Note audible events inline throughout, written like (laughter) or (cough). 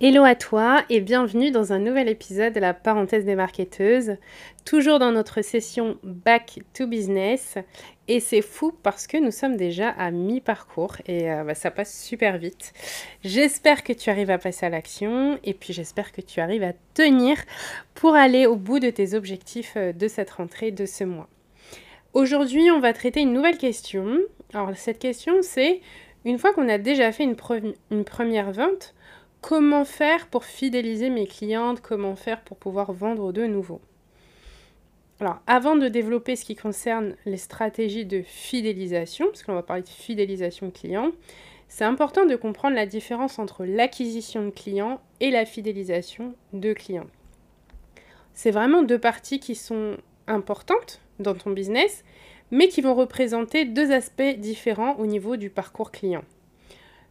Hello à toi et bienvenue dans un nouvel épisode de la parenthèse des marketeuses, toujours dans notre session Back to Business. Et c'est fou parce que nous sommes déjà à mi-parcours et euh, bah, ça passe super vite. J'espère que tu arrives à passer à l'action et puis j'espère que tu arrives à tenir pour aller au bout de tes objectifs euh, de cette rentrée de ce mois. Aujourd'hui, on va traiter une nouvelle question. Alors cette question, c'est une fois qu'on a déjà fait une, une première vente, comment faire pour fidéliser mes clientes, comment faire pour pouvoir vendre de nouveau. Alors, avant de développer ce qui concerne les stratégies de fidélisation, parce qu'on va parler de fidélisation client, c'est important de comprendre la différence entre l'acquisition de clients et la fidélisation de clients. C'est vraiment deux parties qui sont importantes dans ton business, mais qui vont représenter deux aspects différents au niveau du parcours client.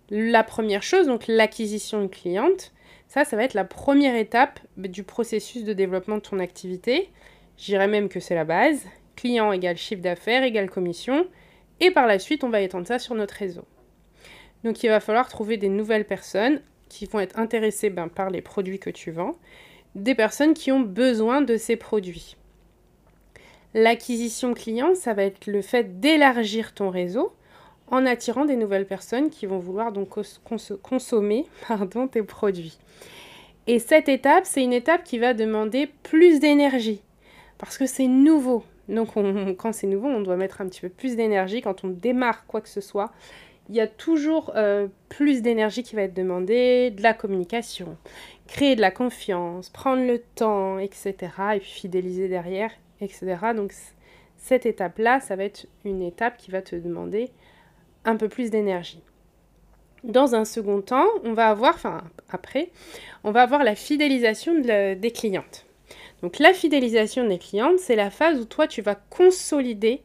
La première chose, donc l'acquisition de cliente, ça, ça va être la première étape du processus de développement de ton activité. J'irais même que c'est la base. Client égale chiffre d'affaires égale commission. Et par la suite, on va étendre ça sur notre réseau. Donc il va falloir trouver des nouvelles personnes qui vont être intéressées ben, par les produits que tu vends, des personnes qui ont besoin de ces produits. L'acquisition client, ça va être le fait d'élargir ton réseau en attirant des nouvelles personnes qui vont vouloir donc consommer (laughs) pardon, tes produits. Et cette étape, c'est une étape qui va demander plus d'énergie parce que c'est nouveau. Donc (laughs) quand c'est nouveau, on doit mettre un petit peu plus d'énergie. Quand on démarre quoi que ce soit, il y a toujours euh, plus d'énergie qui va être demandée, de la communication, créer de la confiance, prendre le temps, etc. Et puis fidéliser derrière, etc. Donc cette étape-là, ça va être une étape qui va te demander un peu plus d'énergie. Dans un second temps, on va avoir, enfin après, on va avoir la fidélisation des clientes. Donc la fidélisation des clientes, c'est la phase où toi, tu vas consolider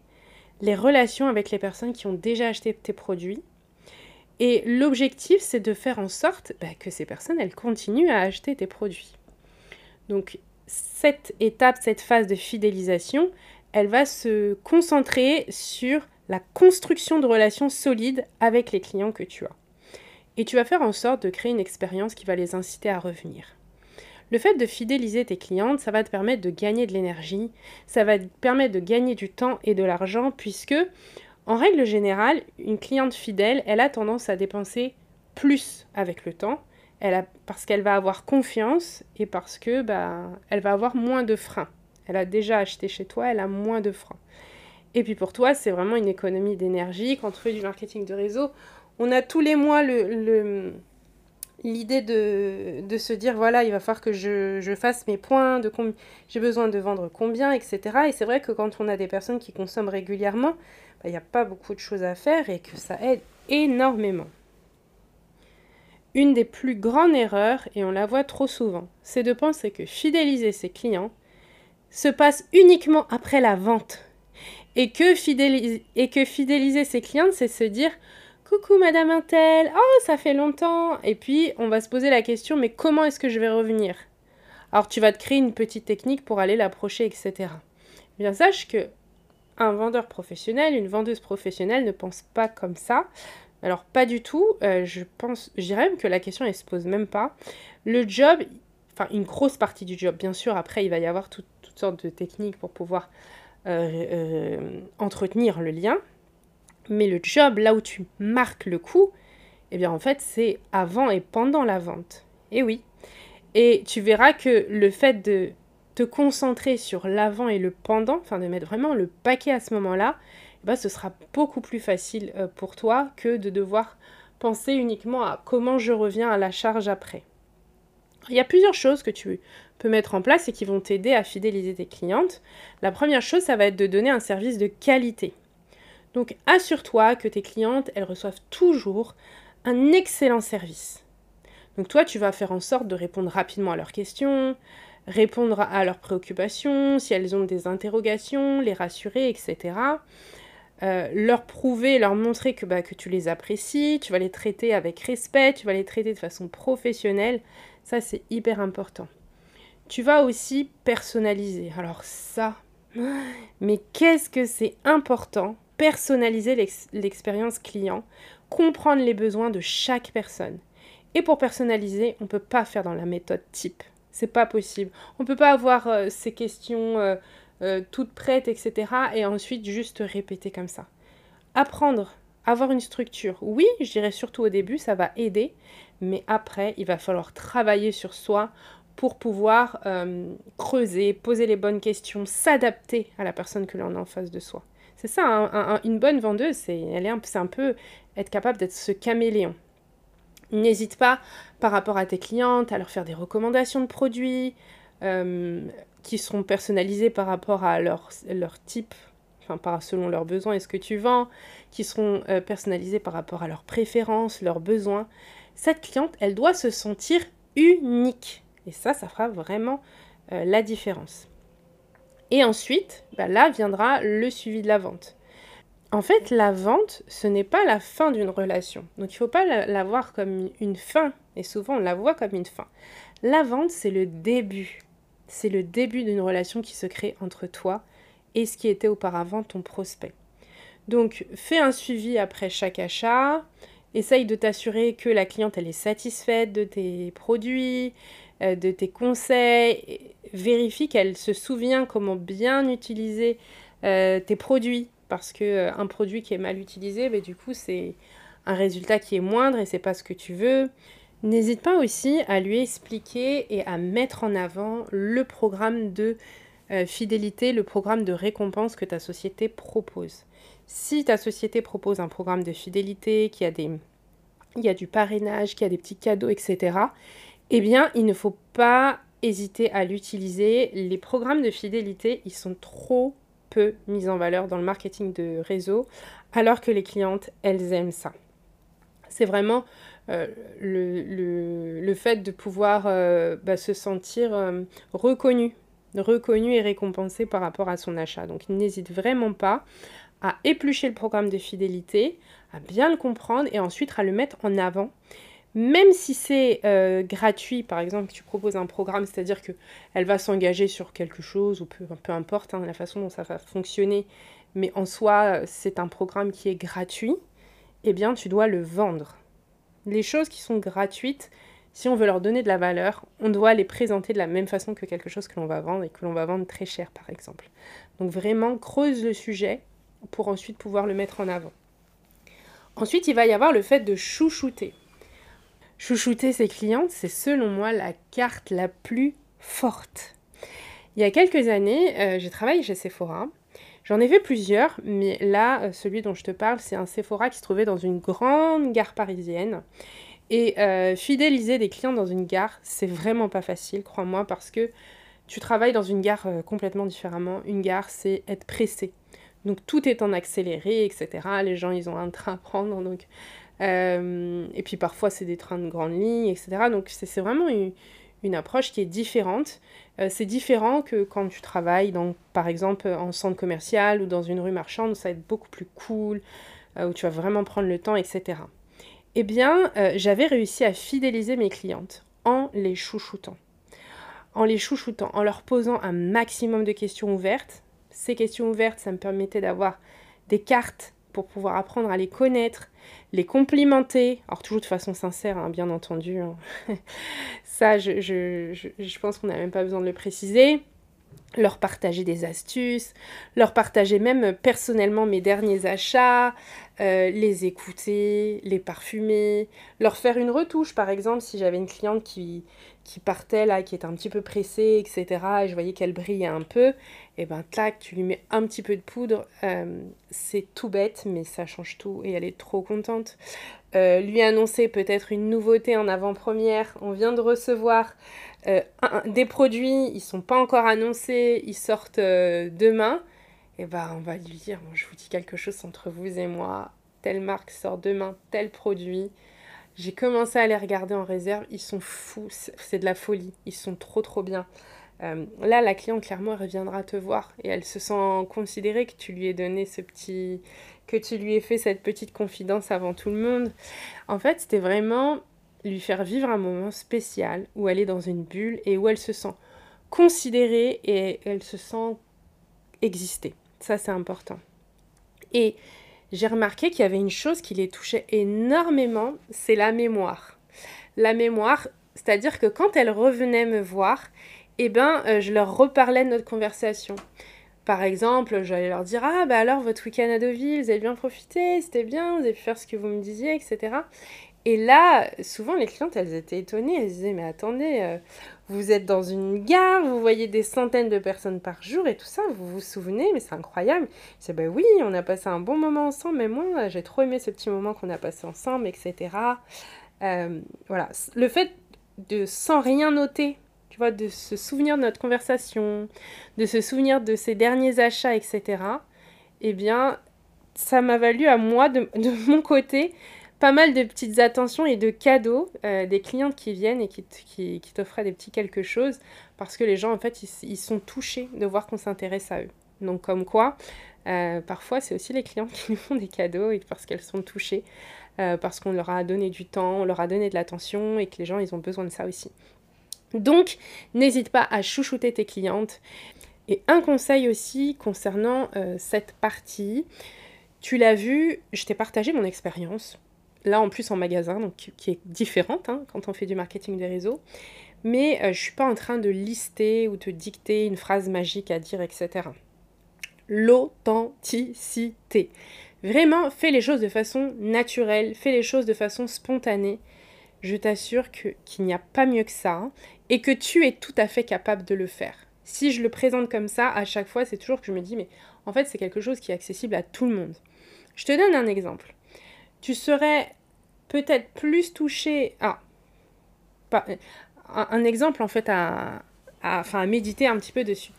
les relations avec les personnes qui ont déjà acheté tes produits. Et l'objectif, c'est de faire en sorte bah, que ces personnes, elles continuent à acheter tes produits. Donc cette étape, cette phase de fidélisation, elle va se concentrer sur la construction de relations solides avec les clients que tu as. Et tu vas faire en sorte de créer une expérience qui va les inciter à revenir. Le fait de fidéliser tes clientes, ça va te permettre de gagner de l'énergie, ça va te permettre de gagner du temps et de l'argent, puisque, en règle générale, une cliente fidèle, elle a tendance à dépenser plus avec le temps, elle a, parce qu'elle va avoir confiance et parce que bah, elle va avoir moins de freins. Elle a déjà acheté chez toi, elle a moins de freins. Et puis pour toi, c'est vraiment une économie d'énergie. Quand on fait du marketing de réseau, on a tous les mois l'idée de, se dire voilà, il va falloir que je, fasse mes points, j'ai besoin de vendre combien, etc. Et c'est vrai que quand on a des personnes qui consomment régulièrement, bah, il n'y a pas beaucoup de choses à faire et que ça aide énormément. Une des plus grandes erreurs, et on la voit trop souvent, c'est de penser que fidéliser ses clients se passe uniquement après la vente et que, fidéliser, ses clientes, c'est se dire Coucou Madame Intel, oh ça fait longtemps. Et puis on va se poser la question Mais comment est-ce que je vais revenir? Alors tu vas te créer une petite technique pour aller l'approcher, etc. Eh bien sache que un vendeur professionnel, une vendeuse professionnelle ne pense pas comme ça. Alors pas du tout. Euh, je pense, même que la question elle se pose même pas. Le job, enfin une grosse partie du job, bien sûr. Après il va y avoir toutes sortes de techniques pour pouvoir euh, euh, entretenir le lien. Mais le job, là où tu marques le coup, eh bien en fait c'est avant et pendant la vente. Et oui. Et tu verras que le fait de te concentrer sur l'avant et le pendant, enfin de mettre vraiment le paquet à ce moment-là, bah, ce sera beaucoup plus facile euh, pour toi que de devoir penser uniquement à comment je reviens à la charge après. Il y a plusieurs choses que tu peux mettre en place et qui vont t'aider à fidéliser tes clientes. La première chose, ça va être de donner un service de qualité. Donc assure-toi que tes clientes, elles reçoivent toujours un excellent service. Donc toi, tu vas faire en sorte de répondre rapidement à leurs questions, répondre à leurs préoccupations, si elles ont des interrogations, les rassurer, etc. Euh, leur prouver, leur montrer bah, que tu les apprécies, tu vas les traiter avec respect, tu vas les traiter de façon professionnelle. Ça, c'est hyper important. Tu vas aussi personnaliser. Alors ça, mais qu'est-ce que c'est important? Personnaliser l'expérience client, comprendre les besoins de chaque personne. Et pour personnaliser, on ne peut pas faire dans la méthode type. C'est pas possible. On ne peut pas avoir euh, ces questions euh, euh, toutes prêtes, etc. et ensuite juste répéter comme ça. Apprendre, avoir une structure. Oui, je dirais surtout au début, ça va aider, mais après, il va falloir travailler sur soi pour pouvoir creuser, poser les bonnes questions, s'adapter à la personne que l'on a en face de soi. C'est ça, une bonne vendeuse, c'est est un, peu être capable d'être ce caméléon. N'hésite pas par rapport à tes clientes à leur faire des recommandations de produits euh, qui seront personnalisés par rapport à leur type, enfin par, selon leurs besoins et ce que tu vends, qui seront euh, personnalisés par rapport à leurs préférences, leurs besoins. Cette cliente, elle doit se sentir unique. Et ça, ça fera vraiment euh, la différence. Et ensuite, bah là viendra le suivi de la vente. En fait, la vente, ce n'est pas la fin d'une relation. Donc il ne faut pas la, voir comme une fin. Et souvent, on la voit comme une fin. La vente, c'est le début. C'est le début d'une relation qui se crée entre toi et ce qui était auparavant ton prospect. Donc fais un suivi après chaque achat. Essaye de t'assurer que la cliente elle est satisfaite de tes produits, euh, de tes conseils. Vérifie qu'elle se souvient comment bien utiliser euh, tes produits parce que euh, un produit qui est mal utilisé, mais du coup, c'est un résultat qui est moindre et c'est pas ce que tu veux. N'hésite pas aussi à lui expliquer et à mettre en avant le programme de euh, fidélité, le programme de récompense que ta société propose. Si ta société propose un programme de fidélité, qui a des il y a du parrainage, qui a des petits cadeaux, etc., eh bien, il ne faut pas hésiter à l'utiliser. Les programmes de fidélité, ils sont trop peu mise en valeur dans le marketing de réseau, alors que les clientes, elles aiment ça. C'est vraiment euh, le, fait de pouvoir euh, bah, se sentir euh, reconnu, reconnu et récompensé par rapport à son achat. Donc n'hésite vraiment pas à éplucher le programme de fidélité, à bien le comprendre et ensuite à le mettre en avant même si c'est euh, gratuit, par exemple, tu proposes un programme, c'est-à-dire qu'elle va s'engager sur quelque chose, ou peu, peu importe hein, la façon dont ça va fonctionner, mais en soi, c'est un programme qui est gratuit, eh bien, tu dois le vendre. Les choses qui sont gratuites, si on veut leur donner de la valeur, on doit les présenter de la même façon que quelque chose que l'on va vendre et que l'on va vendre très cher, par exemple. Donc vraiment, creuse le sujet pour ensuite pouvoir le mettre en avant. Ensuite, il va y avoir le fait de chouchouter. Chouchouter ses clientes, c'est selon moi la carte la plus forte. Il y a quelques années, euh, j'ai travaillé chez Sephora. J'en ai fait plusieurs, mais là, euh, celui dont je te parle, c'est un Sephora qui se trouvait dans une grande gare parisienne. Et euh, fidéliser des clients dans une gare, c'est vraiment pas facile, crois-moi, parce que tu travailles dans une gare complètement différemment. Une gare, c'est être pressé. Donc tout est en accéléré, etc. Les gens, ils ont un train à prendre. Donc euh, et puis parfois, c'est des trains de grande ligne, etc. Donc c'est vraiment une, approche qui est différente. Euh, c'est différent que quand tu travailles, par exemple, en centre commercial ou dans une rue marchande, où ça va être beaucoup plus cool, euh, où tu vas vraiment prendre le temps, etc. Eh bien, j'avais réussi à fidéliser mes clientes en les chouchoutant. En les chouchoutant, en leur posant un maximum de questions ouvertes. Ces questions ouvertes, ça me permettait d'avoir des cartes pour pouvoir apprendre à les connaître, les complimenter, alors toujours de façon sincère, hein, bien entendu. Hein. (laughs) Ça, je, pense qu'on n'a même pas besoin de le préciser. Leur partager des astuces, leur partager même personnellement mes derniers achats, euh, les écouter, les parfumer, leur faire une retouche par exemple si j'avais une cliente qui, qui partait là, qui était un petit peu pressée, etc. Et je voyais qu'elle brillait un peu. Et ben, tac, tu lui mets un petit peu de poudre. Euh, c'est tout bête, mais ça change tout. Et elle est trop contente. Euh, lui annoncer peut-être une nouveauté en avant-première. On vient de recevoir des produits, ils sont pas encore annoncés, ils sortent demain. Et ben, on va lui dire, je vous dis quelque chose entre vous et moi. Telle marque sort demain, tel produit. J'ai commencé à les regarder en réserve, ils sont fous, c'est de la folie, ils sont trop trop bien. Euh, là, la cliente, clairement, elle reviendra te voir et elle se sent considérée que tu lui aies donné ce petit. que tu lui aies fait cette petite confidence avant tout le monde. En fait, c'était vraiment lui faire vivre un moment spécial où elle est dans une bulle et où elle se sent considérée et elle se sent exister. Ça, c'est important. Et j'ai remarqué qu'il y avait une chose qui les touchait énormément, c'est la mémoire. La mémoire, c'est-à-dire que quand elles revenaient me voir, eh ben, euh, je leur reparlais de notre conversation. Par exemple, j'allais leur dire Ah, bah alors, votre week-end à Deauville, vous avez bien profité, c'était bien, vous avez pu faire ce que vous me disiez, etc. Et là, souvent, les clientes, elles étaient étonnées. Elles disaient Mais attendez, euh, vous êtes dans une gare, vous voyez des centaines de personnes par jour et tout ça, vous vous souvenez Mais c'est incroyable. C'est Ben oui, on a passé un bon moment ensemble, mais moi, j'ai trop aimé ce petit moment qu'on a passé ensemble, etc. Euh, voilà. Le fait de sans rien noter, tu vois, de se souvenir de notre conversation, de se souvenir de ses derniers achats, etc. Eh bien, ça m'a valu à moi, de, (laughs) de mon côté, pas mal de petites attentions et de cadeaux euh, des clientes qui viennent et qui, t'offraient des petits quelque chose parce que les gens, en fait, ils, sont touchés de voir qu'on s'intéresse à eux. Donc, comme quoi, euh, parfois, c'est aussi les clientes (laughs) qui nous font des cadeaux et parce qu'elles sont touchées, euh, parce qu'on leur a donné du temps, on leur a donné de l'attention et que les gens, ils ont besoin de ça aussi. Donc, n'hésite pas à chouchouter tes clientes. Et un conseil aussi concernant cette partie, tu l'as vu, je t'ai partagé mon expérience là en plus en magasin, donc qui est différente hein, quand on fait du marketing des réseaux. Mais euh, je ne suis pas en train de lister ou te dicter une phrase magique à dire, etc. L'authenticité. Vraiment, fais les choses de façon naturelle, fais les choses de façon spontanée. Je t'assure qu'il n'y a pas mieux que ça et que tu es tout à fait capable de le faire. Si je le présente comme ça, à chaque fois, c'est toujours que je me dis, mais en fait, c'est quelque chose qui est accessible à tout le monde. Je te donne un exemple tu serais peut-être plus touché. Ah, un, exemple en fait à, enfin, méditer un petit peu dessus.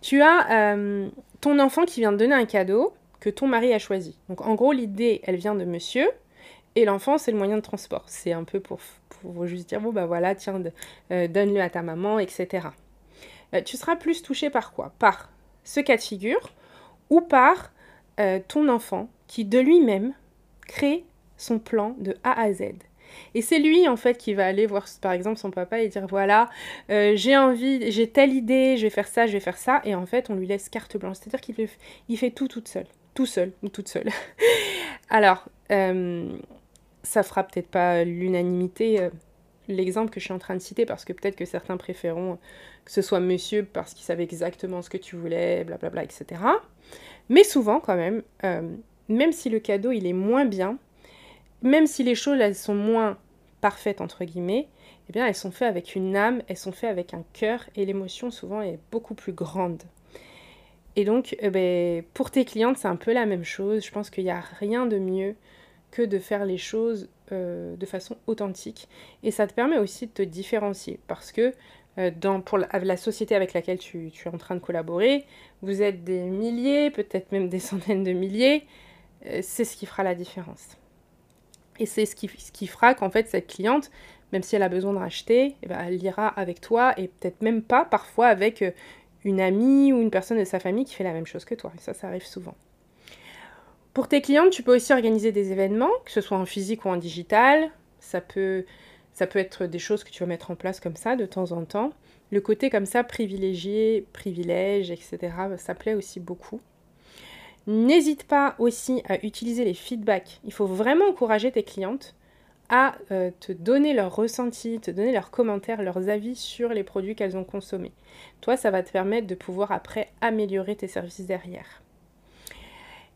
Tu as euh, ton enfant qui vient de donner un cadeau que ton mari a choisi. Donc en gros, l'idée, elle vient de monsieur. Et l'enfant, c'est le moyen de transport. C'est un peu pour, pour juste dire, bon, bah voilà, tiens, euh, donne-le à ta maman, etc. Euh, tu seras plus touché par quoi? Par ce cas de figure ou par ton enfant qui, de lui-même, crée son plan de A à Z. Et c'est lui en fait qui va aller voir par exemple son papa et dire voilà euh, j'ai envie, j'ai telle idée, je vais faire ça, je vais faire ça et en fait on lui laisse carte blanche. C'est-à-dire qu'il il fait tout toute seule, tout seul ou toute seule. (laughs) Alors euh, ça fera peut-être pas l'unanimité euh, l'exemple que je suis en train de citer parce que peut-être que certains préféreront que ce soit monsieur parce qu'il savait exactement ce que tu voulais, blablabla, etc. Mais souvent quand même, même si le cadeau il est moins bien, même si les choses elles sont moins parfaites entre guillemets, eh bien elles sont faites avec une âme, elles sont faites avec un cœur et l'émotion souvent est beaucoup plus grande. Et donc eh ben, pour tes clientes c'est un peu la même chose. Je pense qu'il n'y a rien de mieux que de faire les choses euh, de façon authentique. Et ça te permet aussi de te différencier parce que euh, dans, pour la, société avec laquelle tu, es en train de collaborer, vous êtes des milliers, peut-être même des centaines de milliers. Euh, c'est ce qui fera la différence. Et c'est ce qui, fera qu'en fait, cette cliente, même si elle a besoin de racheter, eh ben, elle ira avec toi et peut-être même pas parfois avec euh, une amie ou une personne de sa famille qui fait la même chose que toi. Ça, ça arrive souvent. Pour tes clientes, tu peux aussi organiser des événements, que ce soit en physique ou en digital. Ça peut, ça peut être des choses que tu vas mettre en place comme ça de temps en temps. Le côté comme ça, privilégié, privilège, etc., ça plaît aussi beaucoup. N'hésite pas aussi à utiliser les feedbacks. Il faut vraiment encourager tes clientes à euh, te donner leurs ressentis, te donner leurs commentaires, leurs avis sur les produits qu'elles ont consommés. Toi, ça va te permettre de pouvoir après améliorer tes services derrière.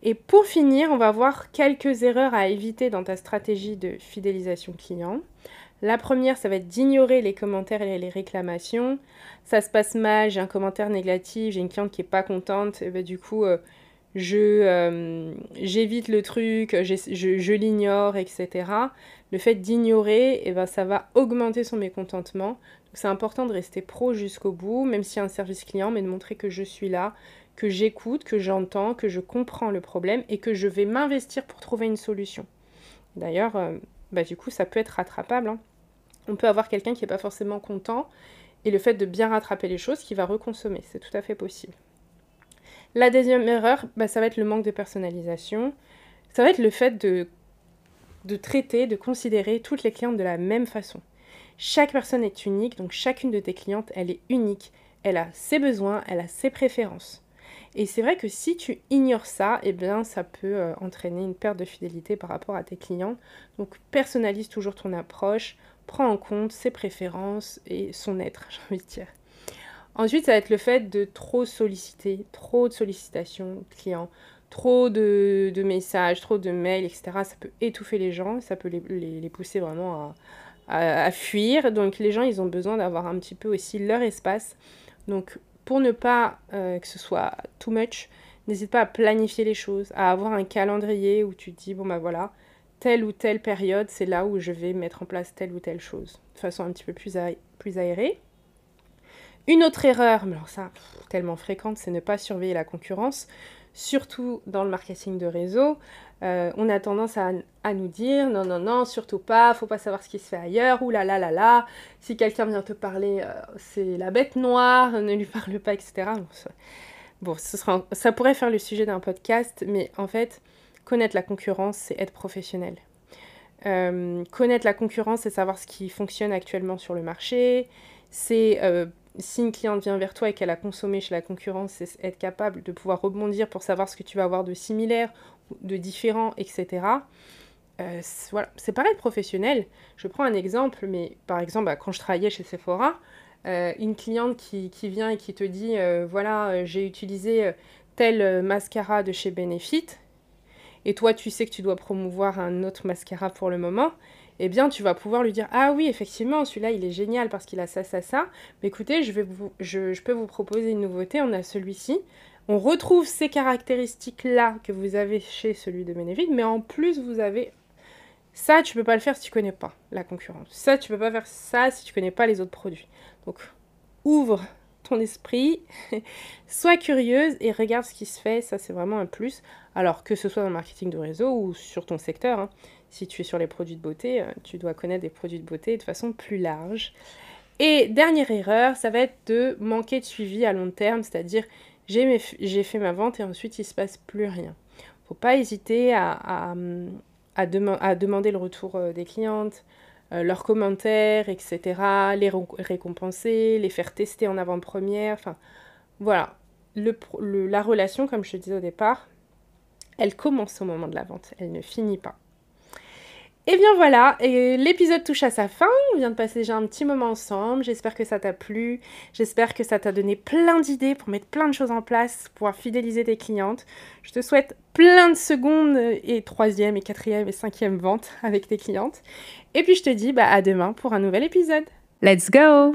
Et pour finir, on va voir quelques erreurs à éviter dans ta stratégie de fidélisation client. La première, ça va être d'ignorer les commentaires et les réclamations. Ça se passe mal, j'ai un commentaire négatif, j'ai une cliente qui est pas contente, et ben, du coup, euh, je euh, j'évite le truc, je, l'ignore, etc. Le fait d'ignorer, et ben, ça va augmenter son mécontentement. C'est important de rester pro jusqu'au bout, même s'il y a un service client, mais de montrer que je suis là, que j'écoute, que j'entends, que je comprends le problème et que je vais m'investir pour trouver une solution. D'ailleurs, euh, bah, du coup, ça peut être rattrapable. Hein. On peut avoir quelqu'un qui n'est pas forcément content et le fait de bien rattraper les choses qui va reconsommer. C'est tout à fait possible. La deuxième erreur, bah, ça va être le manque de personnalisation. Ça va être le fait de, de traiter, de considérer toutes les clientes de la même façon. Chaque personne est unique, donc chacune de tes clientes, elle est unique. Elle a ses besoins, elle a ses préférences. Et c'est vrai que si tu ignores ça, eh bien ça peut euh, entraîner une perte de fidélité par rapport à tes clients. Donc personnalise toujours ton approche, prends en compte ses préférences et son être, (laughs) j'ai envie de dire. Ensuite, ça va être le fait de trop solliciter, trop de sollicitations clients, trop de, messages, trop de mails, etc. Ça peut étouffer les gens, ça peut les, pousser vraiment à, fuir. Donc les gens, ils ont besoin d'avoir un petit peu aussi leur espace. Donc pour ne pas euh, que ce soit too much, n'hésite pas à planifier les choses, à avoir un calendrier où tu te dis, bon bah voilà, telle ou telle période, c'est là où je vais mettre en place telle ou telle chose, de façon un petit peu plus aérée. Une autre erreur, alors ça, tellement fréquente, c'est ne pas surveiller la concurrence, surtout dans le marketing de réseau. Euh, on a tendance à, nous dire non, non, non, surtout pas, faut pas savoir ce qui se fait ailleurs, ou là là là là, si quelqu'un vient te parler, euh, c'est la bête noire, (laughs) ne lui parle pas, etc. Bon, ça pourrait faire le sujet d'un podcast, mais en fait, connaître la concurrence, c'est être professionnel. Euh, connaître la concurrence, c'est savoir ce qui fonctionne actuellement sur le marché, c'est si une cliente vient vers toi et qu'elle a consommé chez la concurrence, c'est être capable de pouvoir rebondir pour savoir ce que tu vas avoir de similaire, de différent, etc. Euh, voilà, c'est pareil professionnel. Je prends un exemple, mais par exemple, bah, quand je travaillais chez Sephora, euh, une cliente qui, vient et qui te dit euh, voilà, j'ai utilisé tel mascara de chez Benefit, et toi tu sais que tu dois promouvoir un autre mascara pour le moment, eh bien tu vas pouvoir lui dire ah oui effectivement celui-là il est génial parce qu'il a ça ça ça. Mais écoutez je peux vous proposer une nouveauté on a celui-ci. On retrouve ces caractéristiques là que vous avez chez celui de Benefit mais en plus vous avez ça tu peux pas le faire si tu connais pas la concurrence. Ça tu peux pas faire ça si tu connais pas les autres produits. Donc ouvre ton esprit, (laughs) sois curieuse et regarde ce qui se fait, ça c'est vraiment un plus. Alors que ce soit dans le marketing de réseau ou sur ton secteur, hein si tu es sur les produits de beauté, euh, tu dois connaître des produits de beauté de façon plus large. Et dernière erreur, ça va être de manquer de suivi à long terme, c'est-à-dire j'ai, fait ma vente et ensuite il se passe plus rien. Faut pas hésiter à, demander le retour euh, des clientes, euh, leurs commentaires, etc., les récompenser, les faire tester en avant-première, enfin voilà. la relation, comme je te disais au départ, elle commence au moment de la vente, elle ne finit pas. Et bien voilà, l'épisode touche à sa fin. On vient de passer déjà un petit moment ensemble. J'espère que ça t'a plu. J'espère que ça t'a donné plein d'idées pour mettre plein de choses en place, pour fidéliser tes clientes. Je te souhaite plein de secondes et troisième et quatrième et cinquième ventes avec tes clientes. Et puis je te dis bah, à demain pour un nouvel épisode. Let's go!